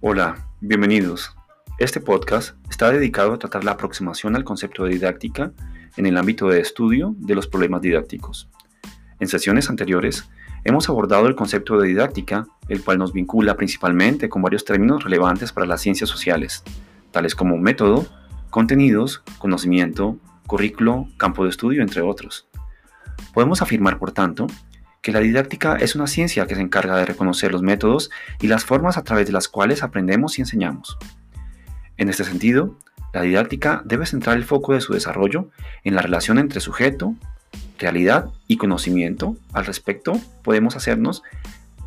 Hola, bienvenidos. Este podcast está dedicado a tratar la aproximación al concepto de didáctica en el ámbito de estudio de los problemas didácticos. En sesiones anteriores hemos abordado el concepto de didáctica, el cual nos vincula principalmente con varios términos relevantes para las ciencias sociales, tales como método, contenidos, conocimiento, currículo, campo de estudio, entre otros. Podemos afirmar, por tanto, que la didáctica es una ciencia que se encarga de reconocer los métodos y las formas a través de las cuales aprendemos y enseñamos. En este sentido, la didáctica debe centrar el foco de su desarrollo en la relación entre sujeto, realidad y conocimiento. Al respecto, podemos hacernos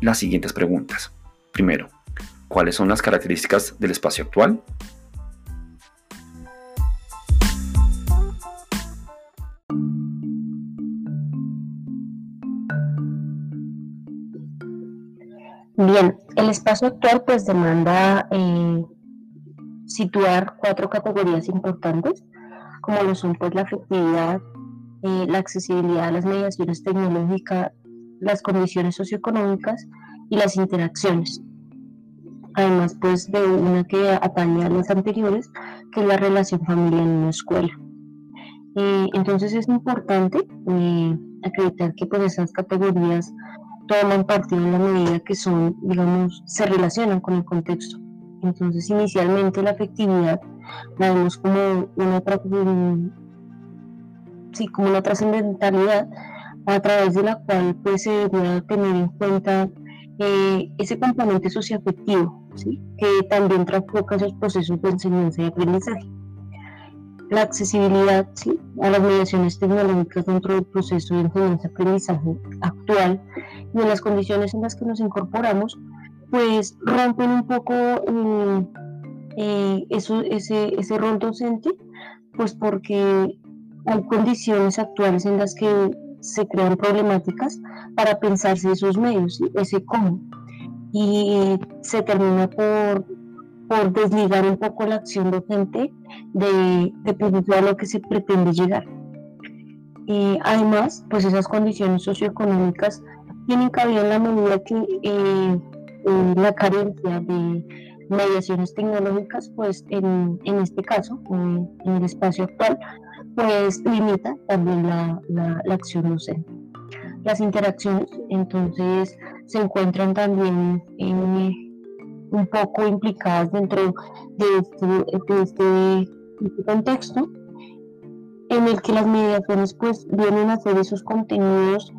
las siguientes preguntas. Primero, ¿cuáles son las características del espacio actual? Bien, el espacio actual pues demanda eh, situar cuatro categorías importantes, como lo son pues la efectividad, eh, la accesibilidad a las mediaciones tecnológicas, las condiciones socioeconómicas y las interacciones. Además pues de una que atañe a las anteriores, que es la relación familiar en una escuela. Eh, entonces es importante acreditar que pues esas categorías toman partido en la medida que son, digamos, se relacionan con el contexto. Entonces, inicialmente la afectividad la vemos como una, sí, como una trascendentalidad a través de la cual pues, se debe tener en cuenta eh, ese componente socioafectivo, ¿sí? que también trastoca esos procesos de enseñanza y aprendizaje la accesibilidad a las mediaciones tecnológicas dentro del proceso de enseñanza-aprendizaje actual y en las condiciones en las que nos incorporamos, pues rompen un poco eh, eh, eso, ese, ese rol docente, pues porque hay condiciones actuales en las que se crean problemáticas para pensarse esos medios, ese cómo. Y se termina por por desligar un poco la acción docente de, de a lo que se pretende llegar. Y además, pues esas condiciones socioeconómicas tienen cabida en la medida que eh, eh, la carencia de mediaciones tecnológicas, pues en, en este caso, en el espacio actual, pues limita también la, la, la acción docente. Las interacciones, entonces, se encuentran también en un poco implicadas dentro de este, este, este, contexto en el que las mediaciones pues vienen a ser esos contenidos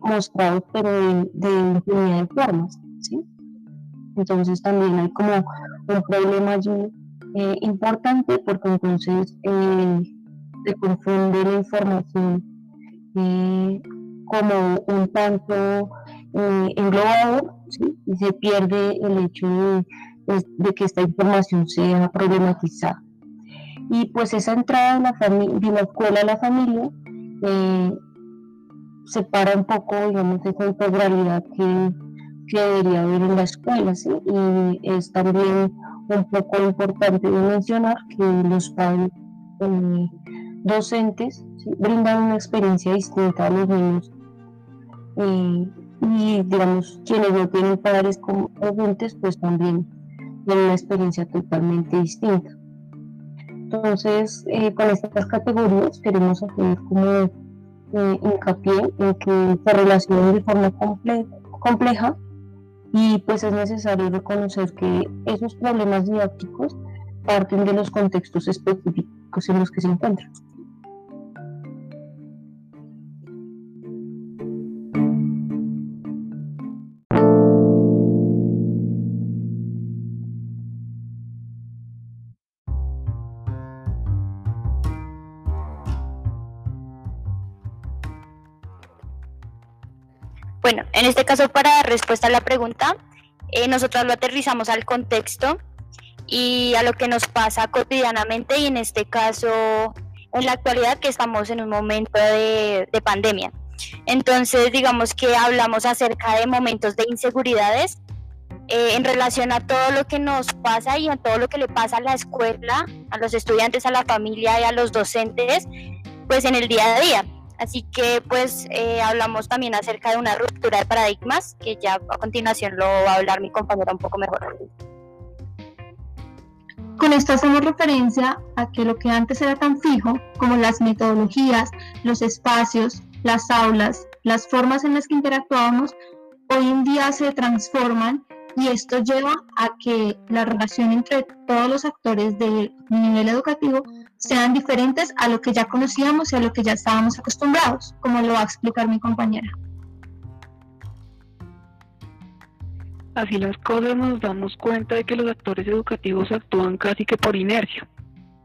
mostrados pero de, de infinidad de formas ¿sí? entonces también hay como un problema allí eh, importante porque entonces eh, se confunde la información eh, como un tanto englobado y se pierde el hecho pues, de, que esta información sea problematizada. Y pues esa entrada de la, de la escuela a la familia eh, separa un poco, digamos, esa integralidad que, que debería haber en la escuela, ¿sí? Y es también un poco importante mencionar que los padres eh, docentes brindan una experiencia distinta a los niños eh, y digamos quienes no tienen padres como presentes pues también tienen una experiencia totalmente distinta entonces eh, con estas categorías queremos hacer como eh, hincapié en que se relacionan de forma compleja y pues es necesario reconocer que esos problemas didácticos parten de los contextos específicos en los que se encuentran. Bueno, en este caso para dar respuesta a la pregunta, eh, nosotros lo aterrizamos al contexto y a lo que nos pasa cotidianamente y en este caso en la actualidad que estamos en un momento de, pandemia. Entonces, digamos que hablamos acerca de momentos de inseguridades eh, en relación a todo lo que nos pasa y a todo lo que le pasa a la escuela, a los estudiantes, a la familia y a los docentes, pues en el día a día. Así que pues eh, hablamos también acerca de una ruptura de paradigmas, que ya a continuación lo va a hablar mi compañera un poco mejor. Con esto hacemos referencia a que lo que antes era tan fijo, como las metodologías, los espacios, las aulas, las formas en las que interactuábamos, hoy en día se transforman y esto lleva a que la relación entre todos los actores del nivel educativo sean diferentes a lo que ya conocíamos y a lo que ya estábamos acostumbrados, como lo va a explicar mi compañera. Así las cosas nos damos cuenta de que los actores educativos actúan casi que por inercia,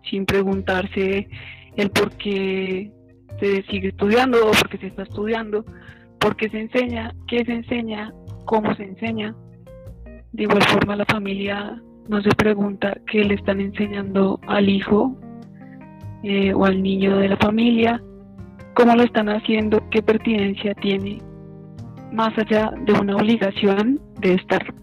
sin preguntarse el por qué se sigue estudiando o por qué se está estudiando, por qué se enseña, qué se enseña, cómo se enseña. De igual forma la familia no se pregunta qué le están enseñando al hijo eh, o al niño de la familia, cómo lo están haciendo, qué pertinencia tiene más allá de una obligación de estar.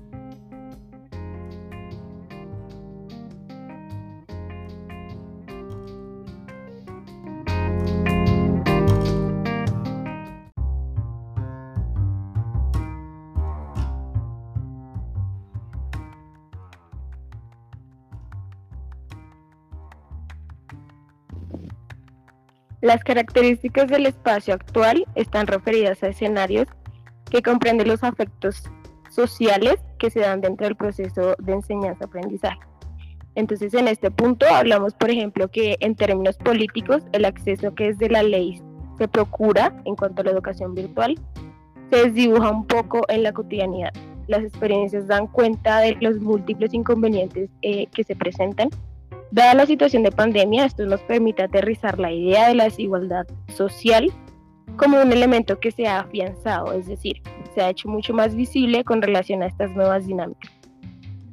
Las características del espacio actual están referidas a escenarios que comprende los afectos sociales que se dan dentro del proceso de enseñanza-aprendizaje. Entonces, en este punto hablamos, por ejemplo, que en términos políticos, el acceso que es de la ley se procura en cuanto a la educación virtual, se desdibuja un poco en la cotidianidad. Las experiencias dan cuenta de los múltiples inconvenientes eh, que se presentan. Dada la situación de pandemia, esto nos permite aterrizar la idea de la desigualdad social como un elemento que se ha afianzado, es decir, se ha hecho mucho más visible con relación a estas nuevas dinámicas.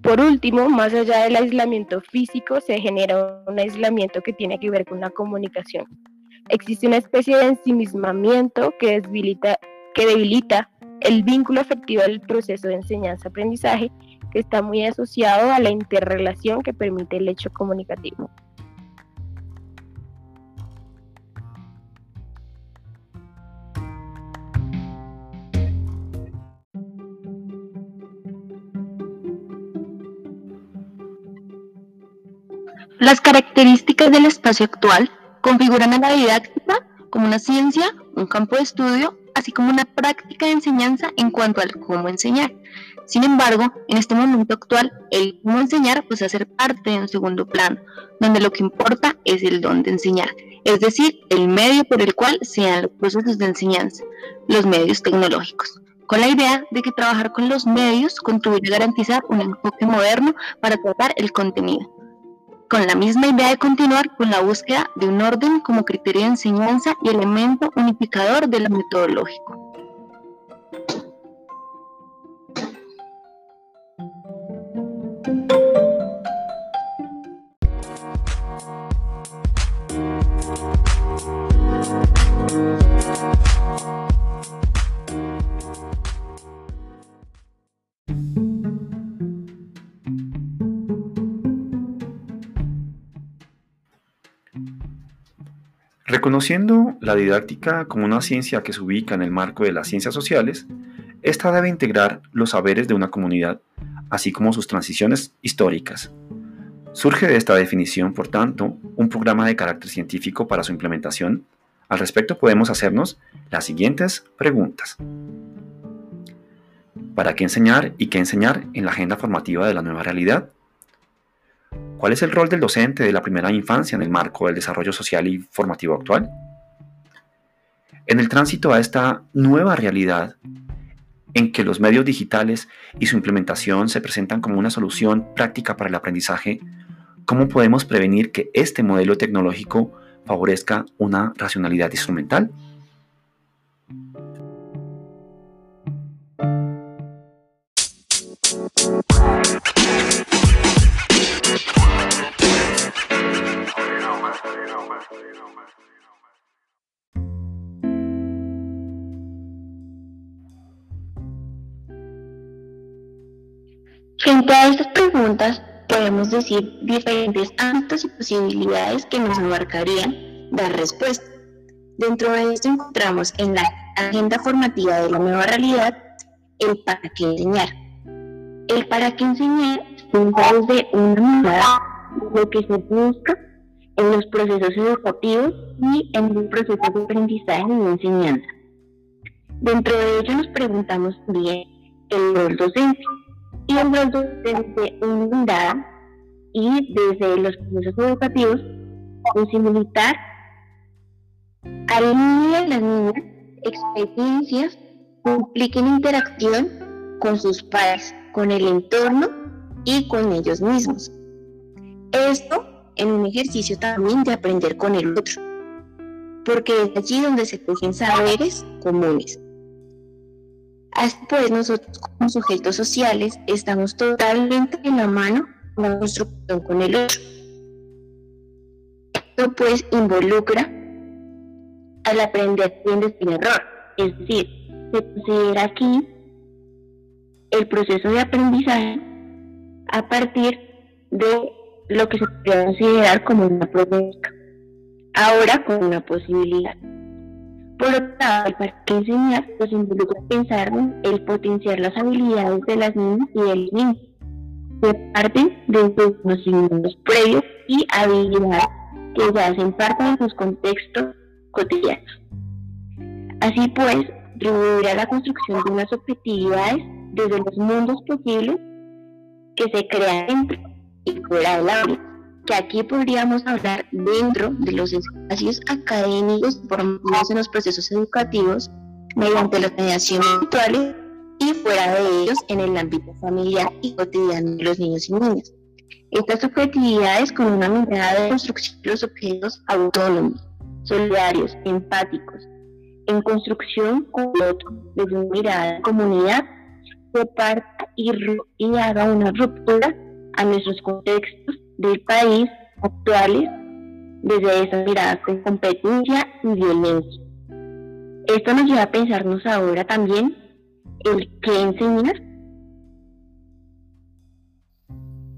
Por último, más allá del aislamiento físico, se genera un aislamiento que tiene que ver con la comunicación. Existe una especie de ensimismamiento que debilita, el vínculo afectivo del proceso de enseñanza-aprendizaje, que está muy asociado a la interrelación que permite el hecho comunicativo. Las características del espacio actual configuran a la didáctica como una ciencia, un campo de estudio, así como una práctica de enseñanza en cuanto al cómo enseñar. Sin embargo, en este momento actual, el cómo enseñar pasa a ser parte de un segundo plano, donde lo que importa es el dónde enseñar, es decir, el medio por el cual se dan los procesos de enseñanza, los medios tecnológicos con la idea de que trabajar con los medios contribuye a garantizar un enfoque moderno para tratar el contenido, con la misma idea de continuar con la búsqueda de un orden como criterio de enseñanza y elemento unificador de lo metodológico. Reconociendo la didáctica como una ciencia que se ubica en el marco de las ciencias sociales, esta debe integrar los saberes de una comunidad, así como sus transiciones históricas. Surge de esta definición, por tanto, un programa de carácter científico para su implementación. Al respecto podemos hacernos las siguientes preguntas. ¿Para qué enseñar y qué enseñar en la agenda formativa de la nueva realidad? ¿Cuál es el rol del docente de la primera infancia en el marco del desarrollo social y formativo actual? En el tránsito a esta nueva realidad, en que los medios digitales y su implementación se presentan como una solución práctica para el aprendizaje, ¿cómo podemos prevenir que este modelo tecnológico favorezca una racionalidad instrumental? A estas preguntas, podemos decir diferentes ámbitos y posibilidades que nos abarcarían dar respuesta. Dentro de esto encontramos en la agenda formativa de la nueva realidad el para qué enseñar. El para qué enseñar está de una mirada de lo que se busca en los procesos educativos y en los procesos de aprendizaje y enseñanza. Dentro de ello nos preguntamos bien el rol docente rol docente una y desde los procesos educativos posibilitar al niño y a las niñas experiencias que impliquen interacción con sus padres, con el entorno y con ellos mismos. Esto en un ejercicio también de aprender con el otro, porque es allí donde se tejen saberes comunes. Así pues, nosotros como sujetos sociales estamos totalmente en la mano con la construcción con el otro. Esto pues involucra al aprender desde el error, es decir, se considera aquí el proceso de aprendizaje a partir de lo que se puede considerar como una problemática, ahora con una posibilidad. Por otro lado, para que enseñar nos pues, involucra pensar en el potenciar las habilidades de las niñas y del niño, que parten de sus conocimientos previos y habilidades que ya hacen parte de sus contextos cotidianos. Así pues, a la construcción de unas objetividades desde los mundos posibles que se crean dentro y fuera del aula, que aquí podríamos hablar dentro de los espacios académicos formados en los procesos educativos mediante las mediaciones virtuales y fuera de ellos en el ámbito familiar y cotidiano de los niños y niñas. Estas objetividades con una mirada de construcción de los objetos autónomos, solidarios, empáticos, en construcción con el otro, desde una mirada de comunidad, que parta y, y haga una ruptura a nuestros contextos del país actuales desde esas miradas de competencia y violencia. Esto nos lleva a pensarnos ahora también el qué enseñar.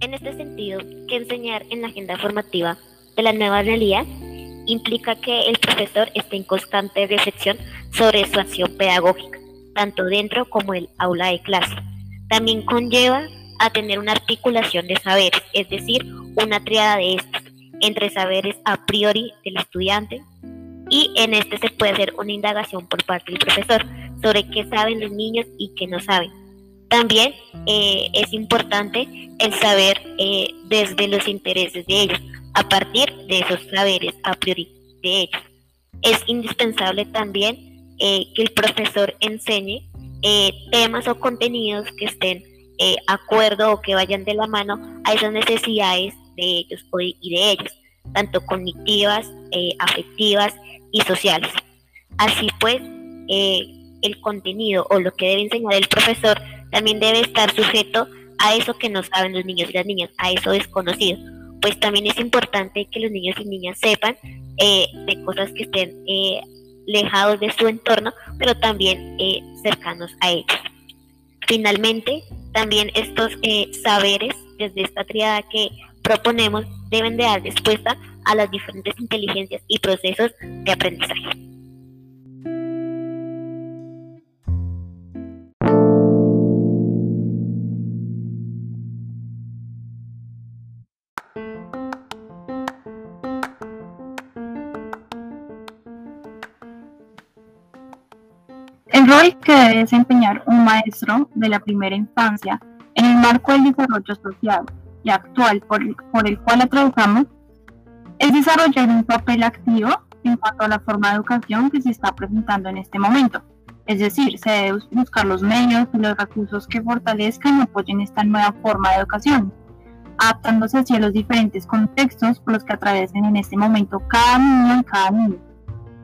En este sentido, que enseñar en la agenda formativa de la nueva realidad implica que el profesor esté en constante reflexión sobre su acción pedagógica, tanto dentro como el aula de clase. También conlleva a tener una articulación de saberes, es decir, una triada de estos, entre saberes a priori del estudiante y en este se puede hacer una indagación por parte del profesor sobre qué saben los niños y qué no saben. También eh, es importante el saber eh, desde los intereses de ellos, a partir de esos saberes a priori de ellos. Es indispensable también eh, que el profesor enseñe temas o contenidos que estén eh, acuerdo o que vayan de la mano a esas necesidades de ellos y de ellos, tanto cognitivas, eh, afectivas y sociales. Así pues, eh, el contenido o lo que debe enseñar el profesor también debe estar sujeto a eso que no saben los niños y las niñas, a eso desconocido. Pues también es importante que los niños y niñas sepan de cosas que estén lejados de su entorno, pero también cercanos a ellos. Finalmente, también estos eh, saberes, desde esta triada que proponemos, deben de dar respuesta a las diferentes inteligencias y procesos de aprendizaje. El rol que debe desempeñar un maestro de la primera infancia en el marco del desarrollo social y actual por, el cual la trabajamos es desarrollar un papel activo en cuanto a la forma de educación que se está presentando en este momento. Es decir, se debe buscar los medios y los recursos que fortalezcan y apoyen esta nueva forma de educación, adaptándose hacia los diferentes contextos por los que atraviesen en este momento cada niño y cada niña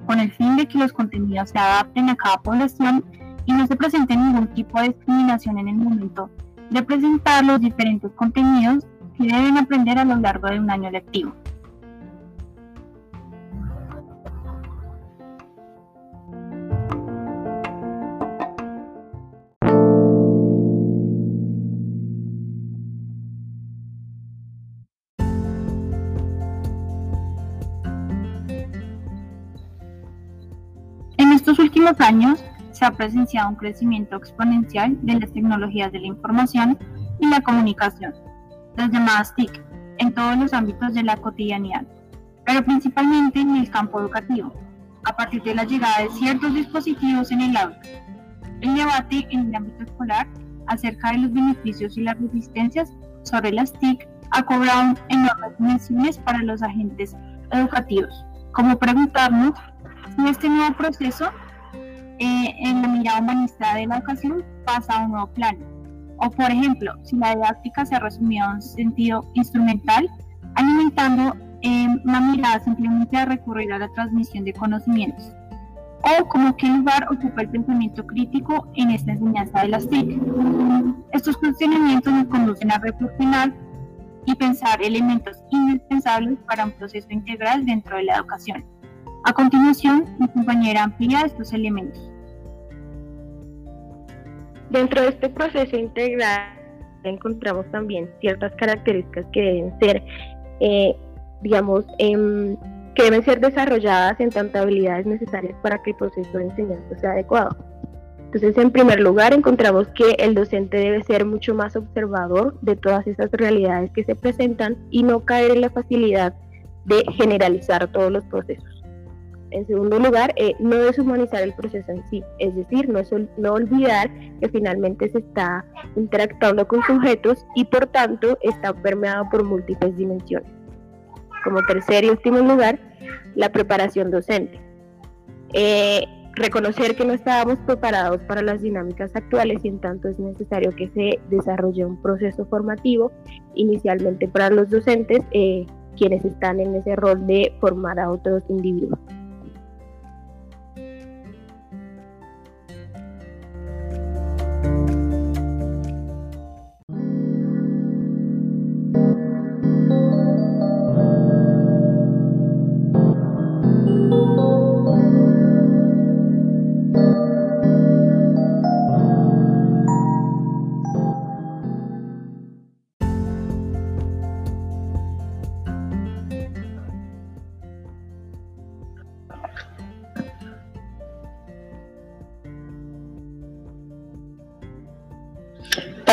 con el fin de que los contenidos se adapten a cada población y no se presente ningún tipo de discriminación en el momento de presentar los diferentes contenidos que deben aprender a lo largo de un año lectivo. Últimos años se ha presenciado un crecimiento exponencial de las tecnologías de la información y la comunicación, las llamadas TIC, en todos los ámbitos de la cotidianidad, pero principalmente en el campo educativo, a partir de la llegada de ciertos dispositivos en el aula. El debate en el ámbito escolar acerca de los beneficios y las resistencias sobre las TIC ha cobrado enormes dimensiones para los agentes educativos, como preguntarnos si este nuevo proceso eh, en la mirada humanista de la educación pasa a un nuevo plano. O por ejemplo, si la didáctica se resumido en un sentido instrumental, alimentando eh, una mirada simplemente a recurrir a la transmisión de conocimientos. O como qué lugar ocupa el pensamiento crítico en esta enseñanza de las TIC. Estos cuestionamientos nos conducen a reflexionar y pensar elementos indispensables para un proceso integral dentro de la educación. A continuación, mi compañera amplía estos elementos. Dentro de este proceso integral encontramos también ciertas características que deben ser, eh, digamos, em, que deben ser desarrolladas en tantas habilidades necesarias para que el proceso de enseñanza sea adecuado. Entonces, en primer lugar, encontramos que el docente debe ser mucho más observador de todas esas realidades que se presentan y no caer en la facilidad de generalizar todos los procesos. En segundo lugar, eh, no deshumanizar el proceso en sí, es decir, no, olvidar que finalmente se está interactuando con sujetos y por tanto está permeado por múltiples dimensiones. Como tercer y último lugar, la preparación docente. Eh, reconocer que no estábamos preparados para las dinámicas actuales y en tanto es necesario que se desarrolle un proceso formativo inicialmente para los docentes, eh, quienes están en ese rol de formar a otros individuos.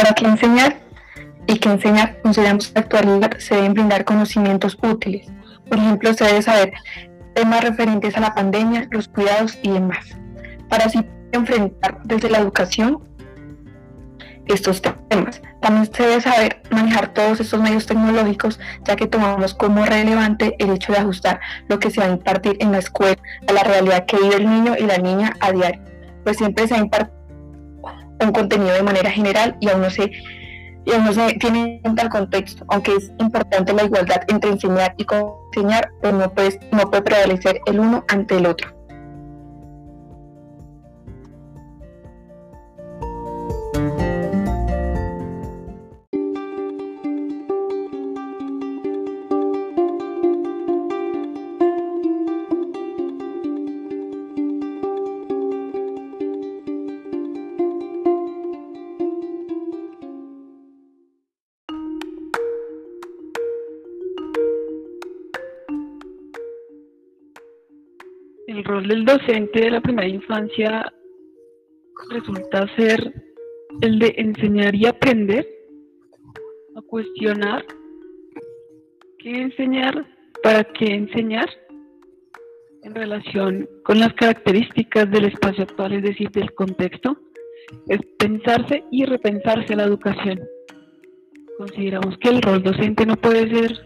¿Para qué enseñar? Y que enseñar, consideramos que actualidad se deben brindar conocimientos útiles. Por ejemplo, se debe saber temas referentes a la pandemia, los cuidados y demás, para así enfrentar desde la educación estos temas. También se debe saber manejar todos estos medios tecnológicos, ya que tomamos como relevante el hecho de ajustar lo que se va a impartir en la escuela a la realidad que vive el niño y la niña a diario, pues siempre se ha impartido un contenido de manera general y aún no se, y aún no se tiene en cuenta el contexto, aunque es importante la igualdad entre enseñar y enseñar, pero no puede, no puede prevalecer el uno ante el otro. El rol del docente de la primera infancia resulta ser el de enseñar y aprender, a cuestionar qué enseñar, para qué enseñar en relación con las características del espacio actual, es decir, del contexto, es pensarse y repensarse la educación. Consideramos que el rol docente no puede ser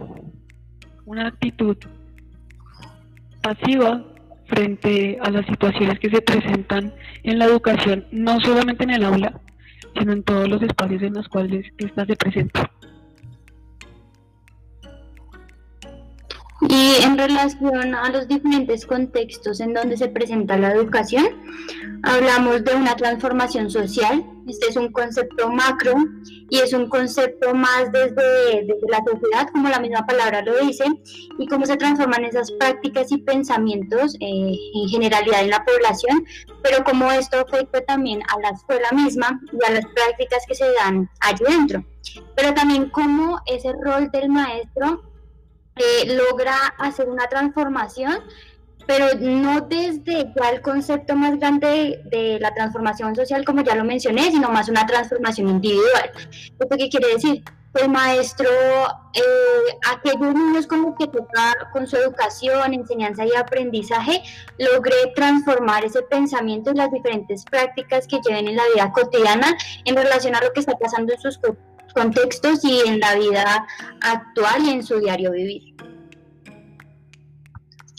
una actitud pasiva frente a las situaciones que se presentan en la educación, no solamente en el aula, sino en todos los espacios en los cuales ésta se presenta. Y en relación a los diferentes contextos en donde se presenta la educación, hablamos de una transformación social. Este es un concepto macro y es un concepto más desde, la sociedad, como la misma palabra lo dice, y cómo se transforman esas prácticas y pensamientos eh, en generalidad en la población, pero cómo esto afecta también a la escuela misma y a las prácticas que se dan allí dentro. Pero también cómo ese rol del maestro logra hacer una transformación, pero no desde ya el concepto más grande de, la transformación social, como ya lo mencioné, sino más una transformación individual. ¿Esto qué quiere decir? pues maestro, eh, aquellos niños como que toca con su educación, enseñanza y aprendizaje, logré transformar ese pensamiento en las diferentes prácticas que lleven en la vida cotidiana en relación a lo que está pasando en sus contextos y en la vida actual y en su diario vivir.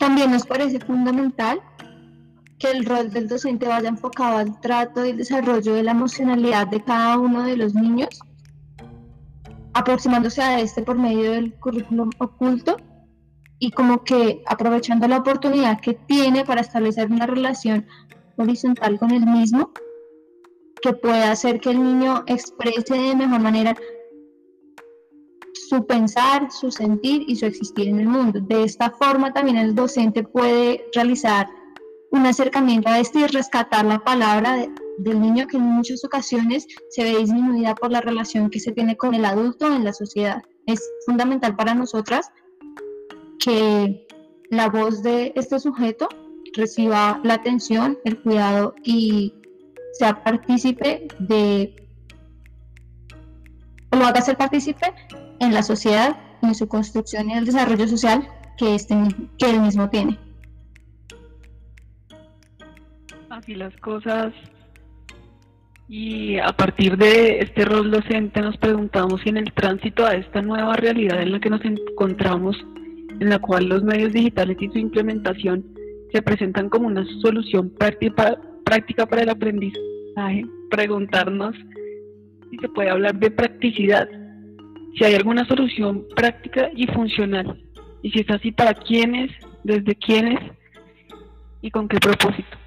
También nos parece fundamental que el rol del docente vaya enfocado al trato y el desarrollo de la emocionalidad de cada uno de los niños aproximándose a este por medio del currículum oculto y como que aprovechando la oportunidad que tiene para establecer una relación horizontal con el mismo, que pueda hacer que el niño exprese de mejor manera su pensar, su sentir y su existir en el mundo. De esta forma también el docente puede realizar un acercamiento a este y rescatar la palabra de, del niño que en muchas ocasiones se ve disminuida por la relación que se tiene con el adulto en la sociedad. Es fundamental para nosotras que la voz de este sujeto reciba la atención, el cuidado y sea partícipe de, lo haga ser partícipe en la sociedad, en su construcción y el desarrollo social que, este, que él mismo tiene. Así las cosas y a partir de este rol docente nos preguntamos si en el tránsito a esta nueva realidad en la que nos encontramos, en la cual los medios digitales y su implementación se presentan como una solución práctica, práctica para el aprendizaje, preguntarnos si se puede hablar de practicidad, si hay alguna solución práctica y funcional, y si es así, para quiénes, desde quiénes y con qué propósito.